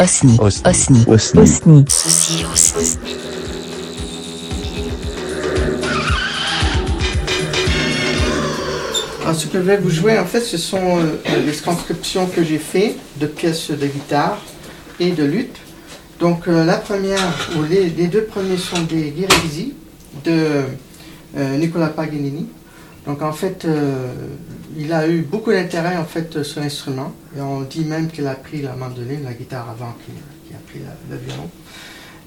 Osni. Osni. Osni. Osni. Alors, ce que je vais vous jouer, en fait, ce sont euh, les transcriptions que j'ai fait de pièces de guitare et de lutte. Donc, euh, la première, ou les, les deux premiers sont des Ghiribisi de euh, Nicolas Paganini. Donc, en fait, euh, il a eu beaucoup d'intérêt, en fait, sur l'instrument. Et on dit même qu'il a pris la mandoline, la guitare avant qu'il qu'il a pris la- le violon.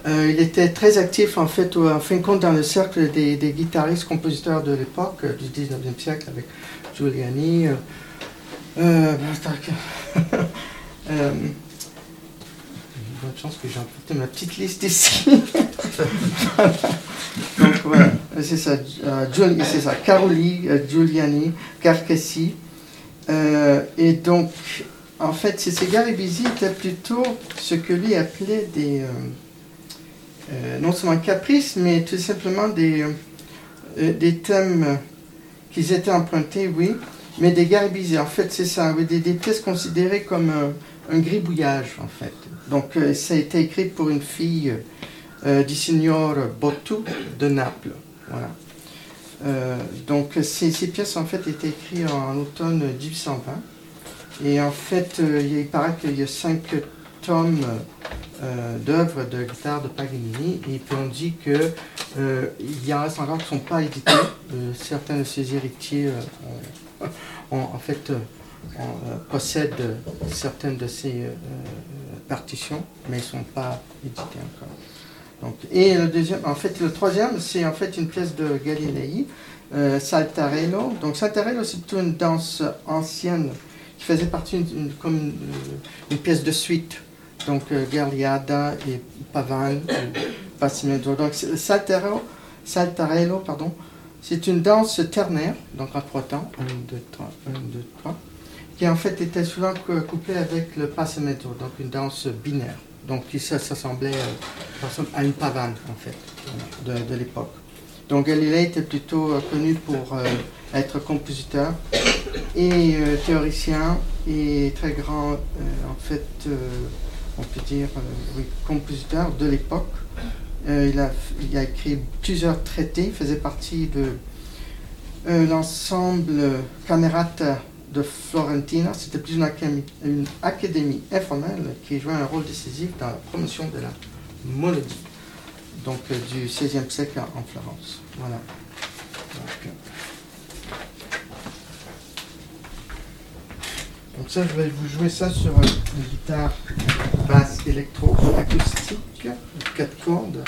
Euh, il était très actif, en fait, en fin de compte, dans le cercle des, guitaristes, compositeurs de l'époque, euh, du 19e siècle, avec Giuliani. Euh, euh, euh, bonne chance que j'ai emporté ma petite liste ici. Donc voilà, c'est ça, euh, ça, Caroli, euh, Giuliani, Carcassi. Euh, et donc, en fait, ces Garibaldi étaient plutôt ce que lui appelait des, euh, euh, non seulement caprices, mais tout simplement des, euh, euh, des thèmes euh, qu'ils étaient empruntés, oui, mais des Garibaldi. En fait, c'est ça, des, des pièces considérées comme un, gribouillage, en fait. Donc, euh, ça a été écrit pour une fille euh, du signor Bottu de Naples. Voilà. Euh, donc, ces, ces pièces, en fait, étaient écrites en automne 1820. Et en fait, il, paraît qu'il y a cinq tomes d'œuvres de guitare de Paganini. Et puis, on dit que euh, il y en reste encore qui ne sont pas édités. Certains de ses héritiers ont, ont, en fait, ont, euh, possèdent euh, certaines de ces euh, euh, partitions, mais ils ne sont pas édités encore. Donc, et le deuxième, en fait, le troisième, c'est en fait une pièce de Galilei, Saltarello. Donc Saltarello, c'est plutôt une danse ancienne qui faisait partie d'une une- comme une, pièce de suite. Donc euh, et Pavane, et Passimento. Donc Saltarello, Saltarello, pardon, c'est une danse ternaire, donc en trois temps, 1, 2, 3, 1, 2, 3, qui en fait était souvent cou- couplée avec le Passimento, donc une danse binaire. Donc qui s'assemblait euh, à une pavane, en fait, de, l'époque. Donc Galilée était plutôt euh, connu pour euh, être compositeur et théoricien et très grand, en fait, on peut dire, compositeur de l'époque. Il, a, il a écrit plusieurs traités, faisait partie de l'ensemble Camerata de Florentina. C'était plus une académie, informelle qui jouait un rôle décisif dans la promotion de la monodie, donc euh, du XVIe siècle en en Florence. Voilà. Donc, euh, donc ça, je vais vous jouer ça sur euh, une guitare basse électro-acoustique, quatre cordes.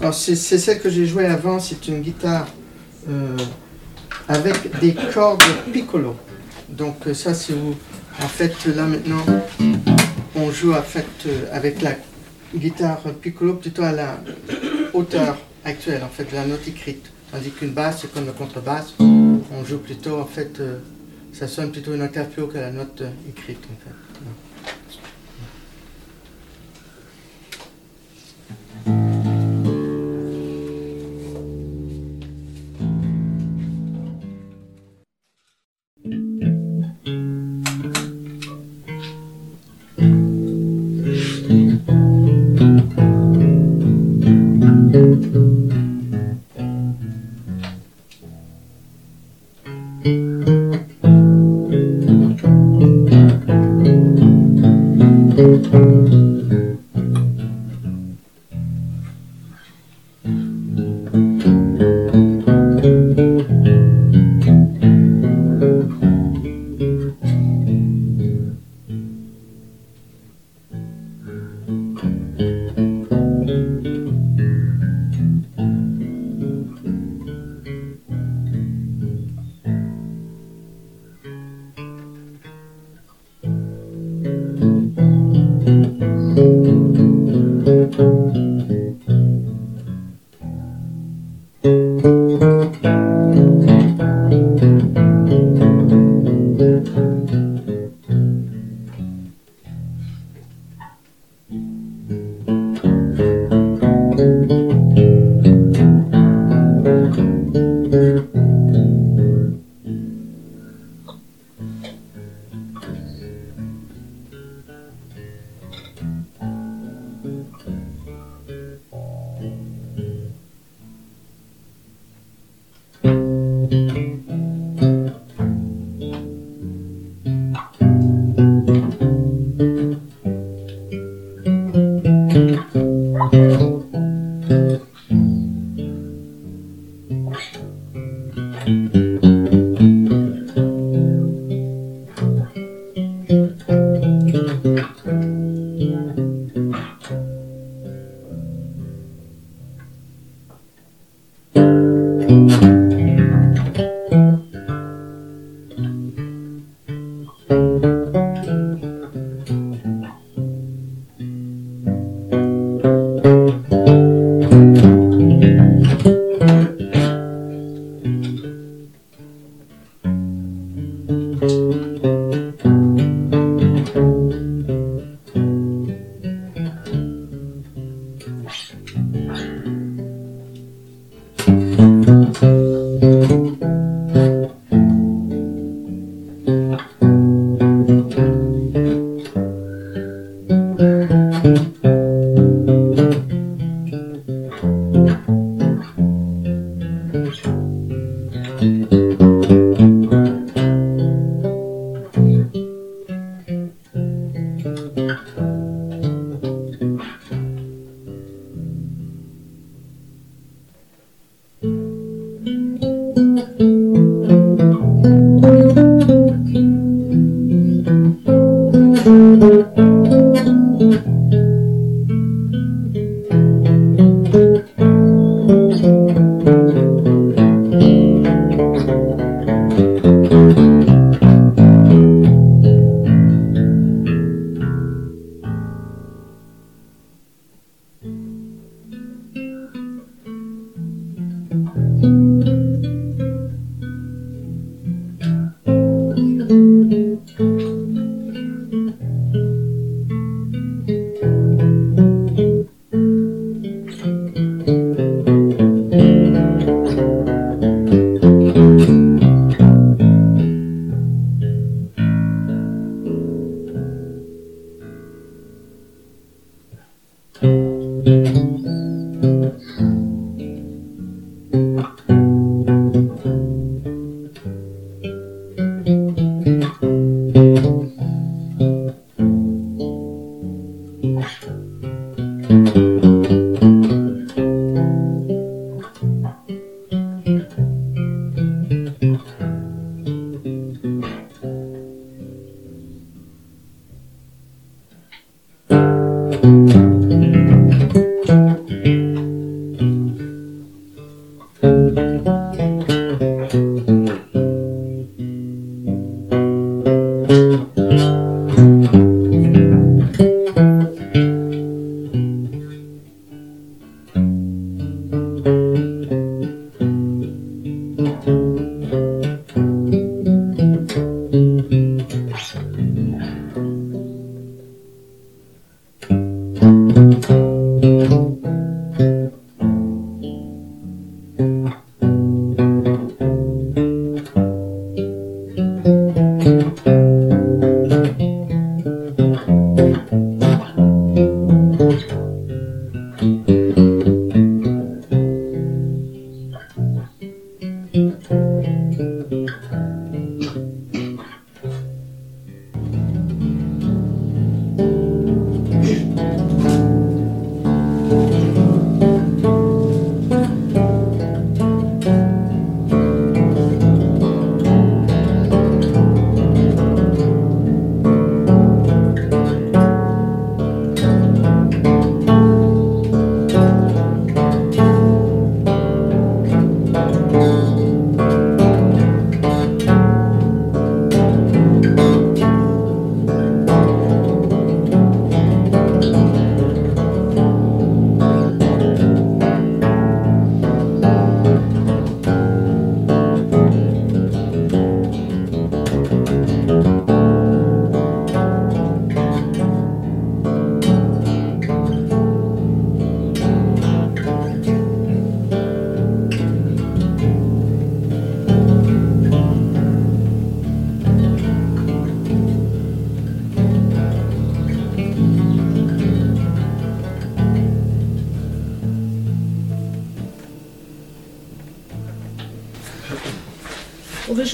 Alors c'est c'est celle que j'ai jouée avant, c'est une guitare euh, avec des cordes piccolo. Donc euh, ça c'est où, en fait là maintenant, on joue en fait euh, avec la guitare piccolo plutôt à la hauteur actuelle en fait de la note écrite. Tandis qu'une basse, c'est comme la contrebasse, on joue plutôt en fait, euh, ça sonne plutôt une octave plus haut que la note écrite en fait.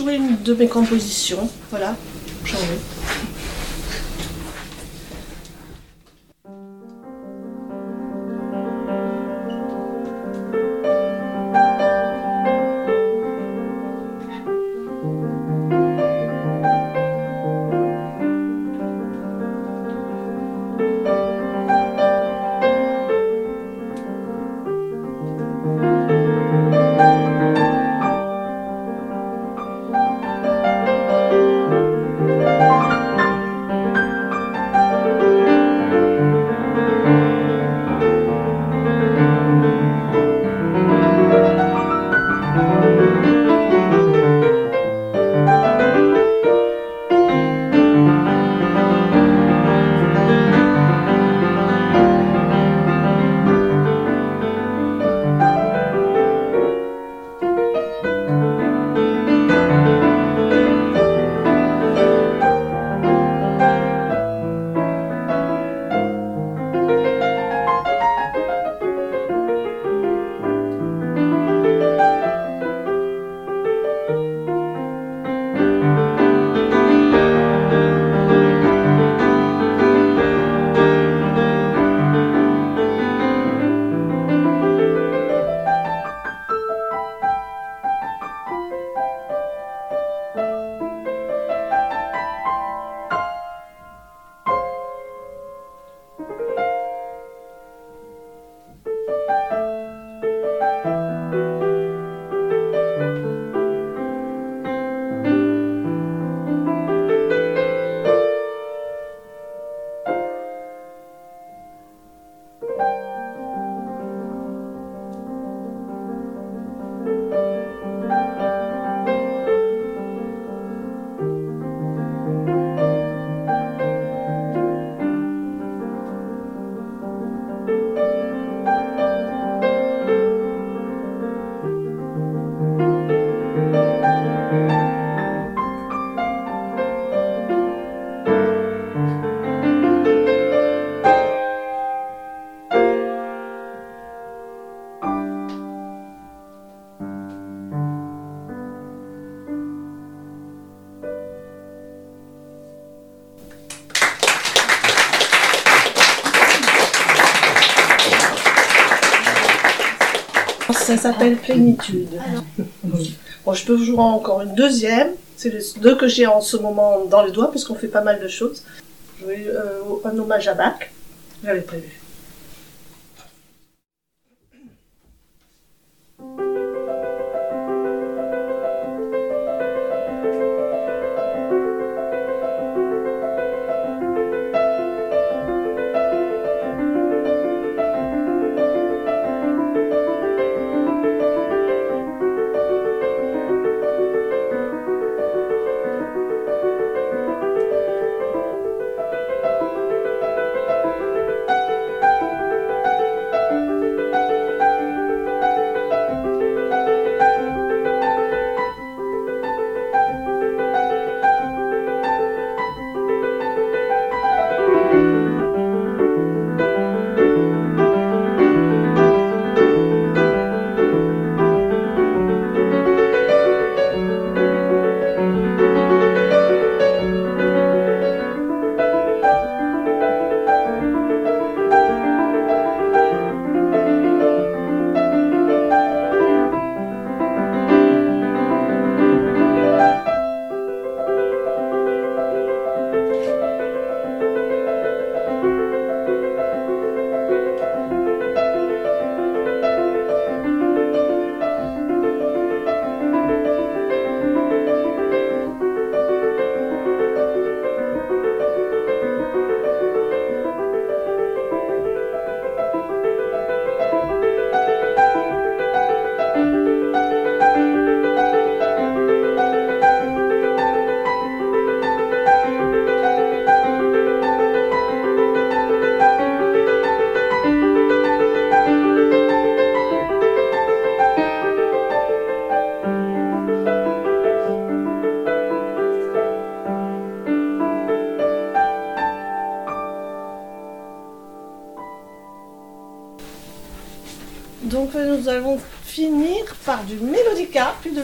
De mes compositions. Voilà, s'appelle Plénitude. Bon, je peux vous jouer encore une deuxième. C'est les deux que j'ai en ce moment dans les doigts, parce qu'on fait pas mal de choses. Je vais euh, un hommage à Bach. J'avais prévu.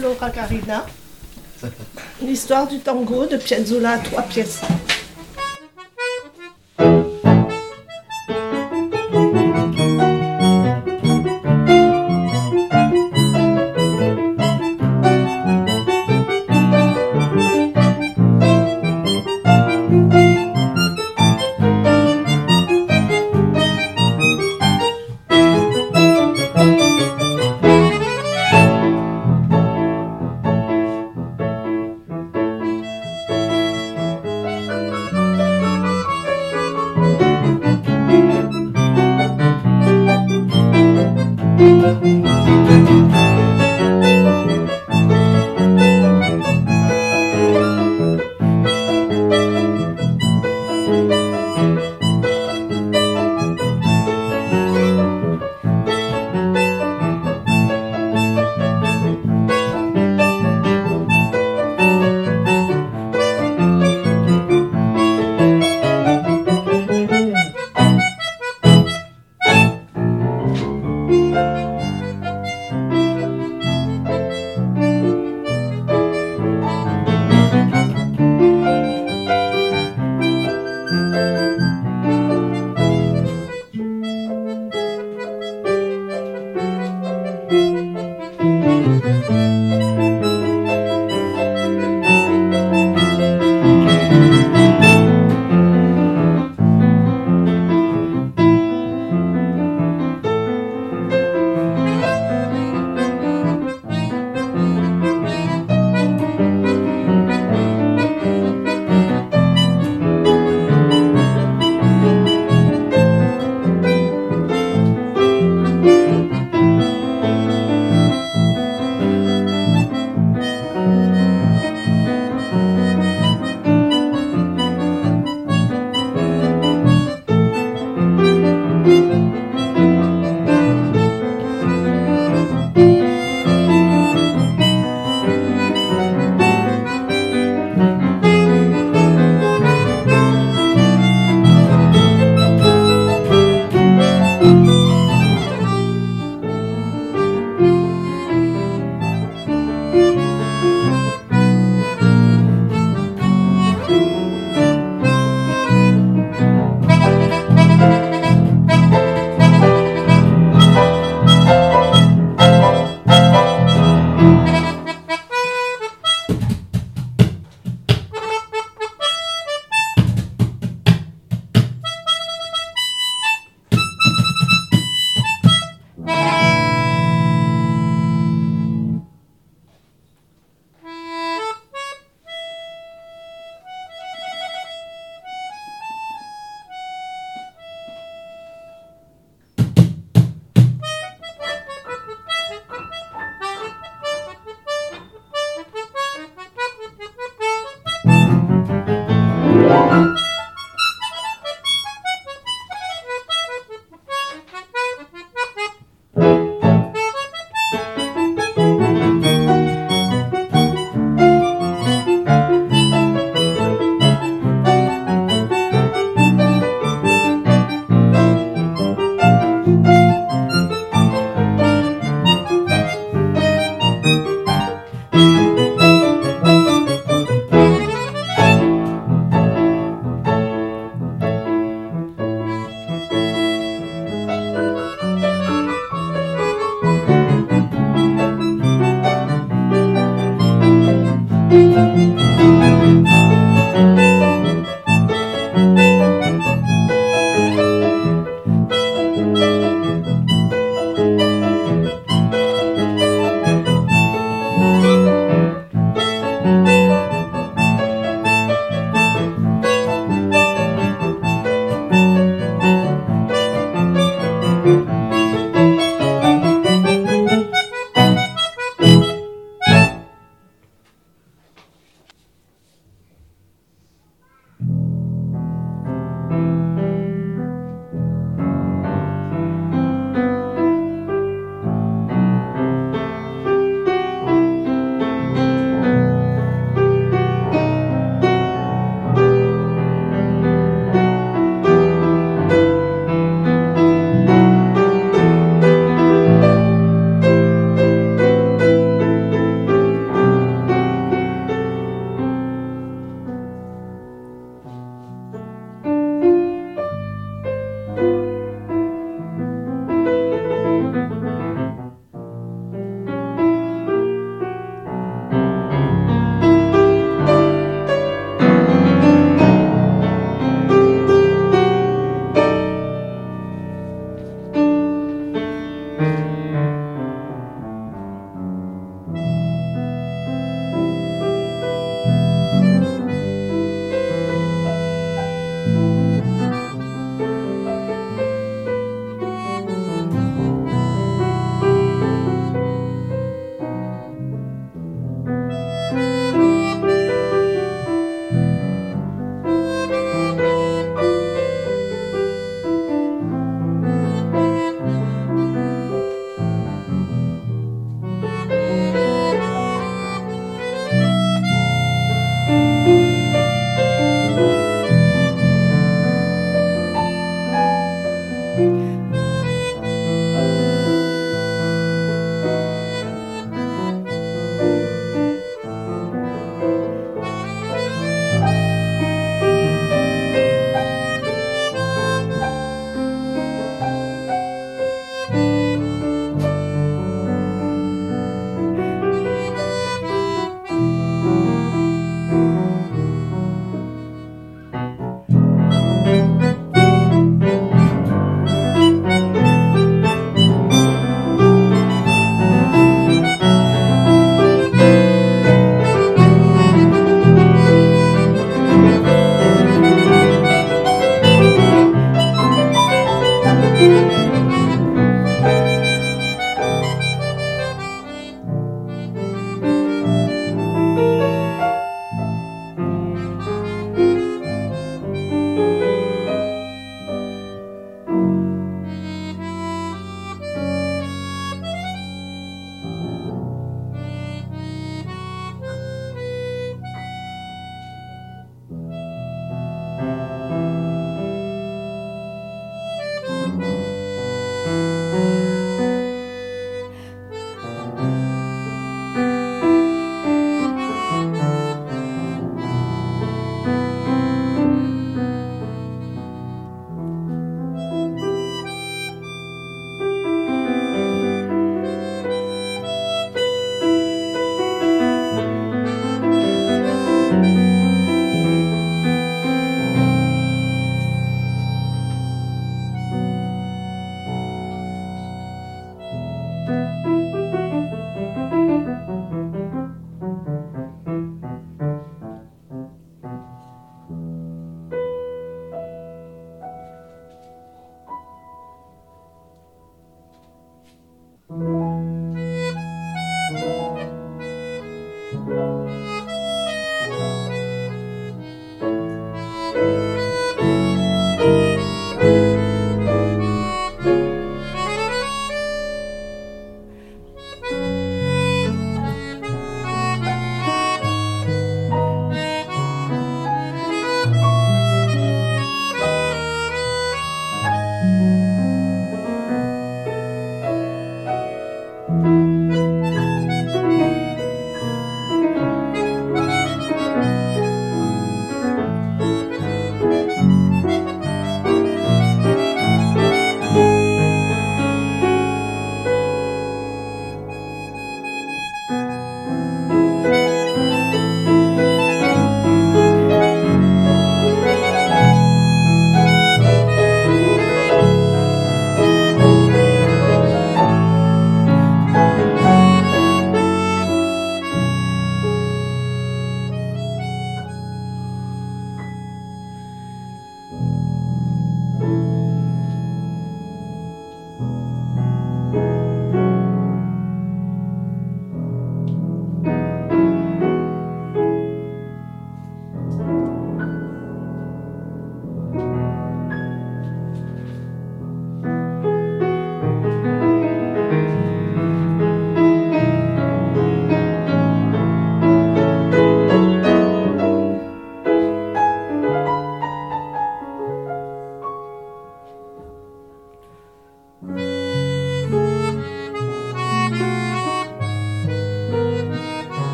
L'Ora Carina. L'histoire du tango de Piazzolla à trois pièces.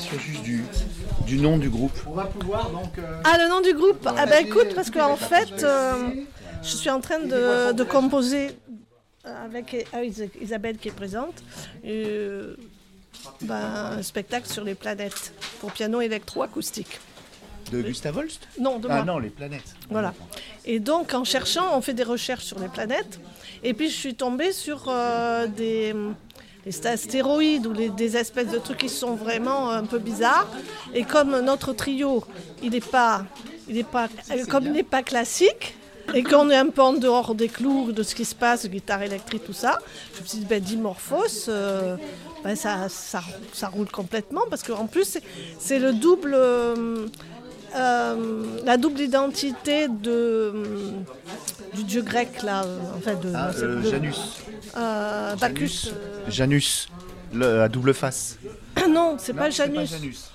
juste du, du nom du groupe On va pouvoir donc. Euh, ah, le nom du groupe Ah, bah écoute, parce qu'en fait, euh, je suis en train de, composer avec Isabelle qui est présente. Euh, bah, un spectacle sur les planètes pour piano électroacoustique. De Gustave Holst? Non, de Ah non, les planètes. Voilà. Et donc, en cherchant, on fait des recherches sur les planètes. Et puis, je suis tombée sur euh, des, astéroïdes ou des espèces de trucs qui sont vraiment un peu bizarres. Et comme notre trio, il n'est pas, il est pas, comme il n'est pas classique, et qu'on est un peu en dehors des clous de ce qui se passe, guitare électrique, tout ça, je me suis dit, ben, Dimorphos, euh, ben, ça, ça, ça, roule complètement, parce qu'en plus, c'est le double. Euh, euh, la double identité de, euh, du dieu grec, là, en fait, de, ah, euh, Janus. Bacchus. Janus, le, à double face. non, c'est pas Janus. Pas Janus.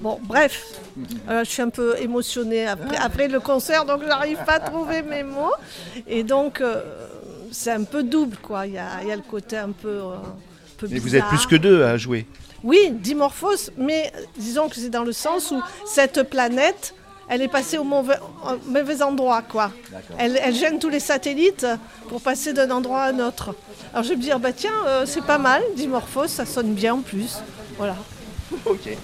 bon, bref, je suis un peu émotionnée après, après le concert, donc j'arrive pas à trouver mes mots. Et donc, c'est un peu double, quoi. Il y a, y a, le côté un peu. peu Mais vous êtes plus que deux à jouer. Oui, dimorphos, mais disons que c'est dans le sens où cette planète, elle est passée au mauvais, endroit, quoi. Elle, gêne tous les satellites pour passer d'un endroit à un autre. Alors je vais me dire, bah tiens, euh, c'est pas mal, dimorphos, ça sonne bien en plus. Voilà. Ok.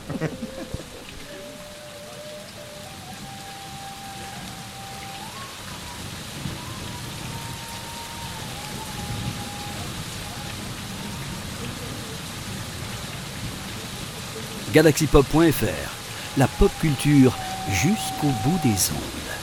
galaxypop.fr, la pop culture jusqu'au bout des ondes.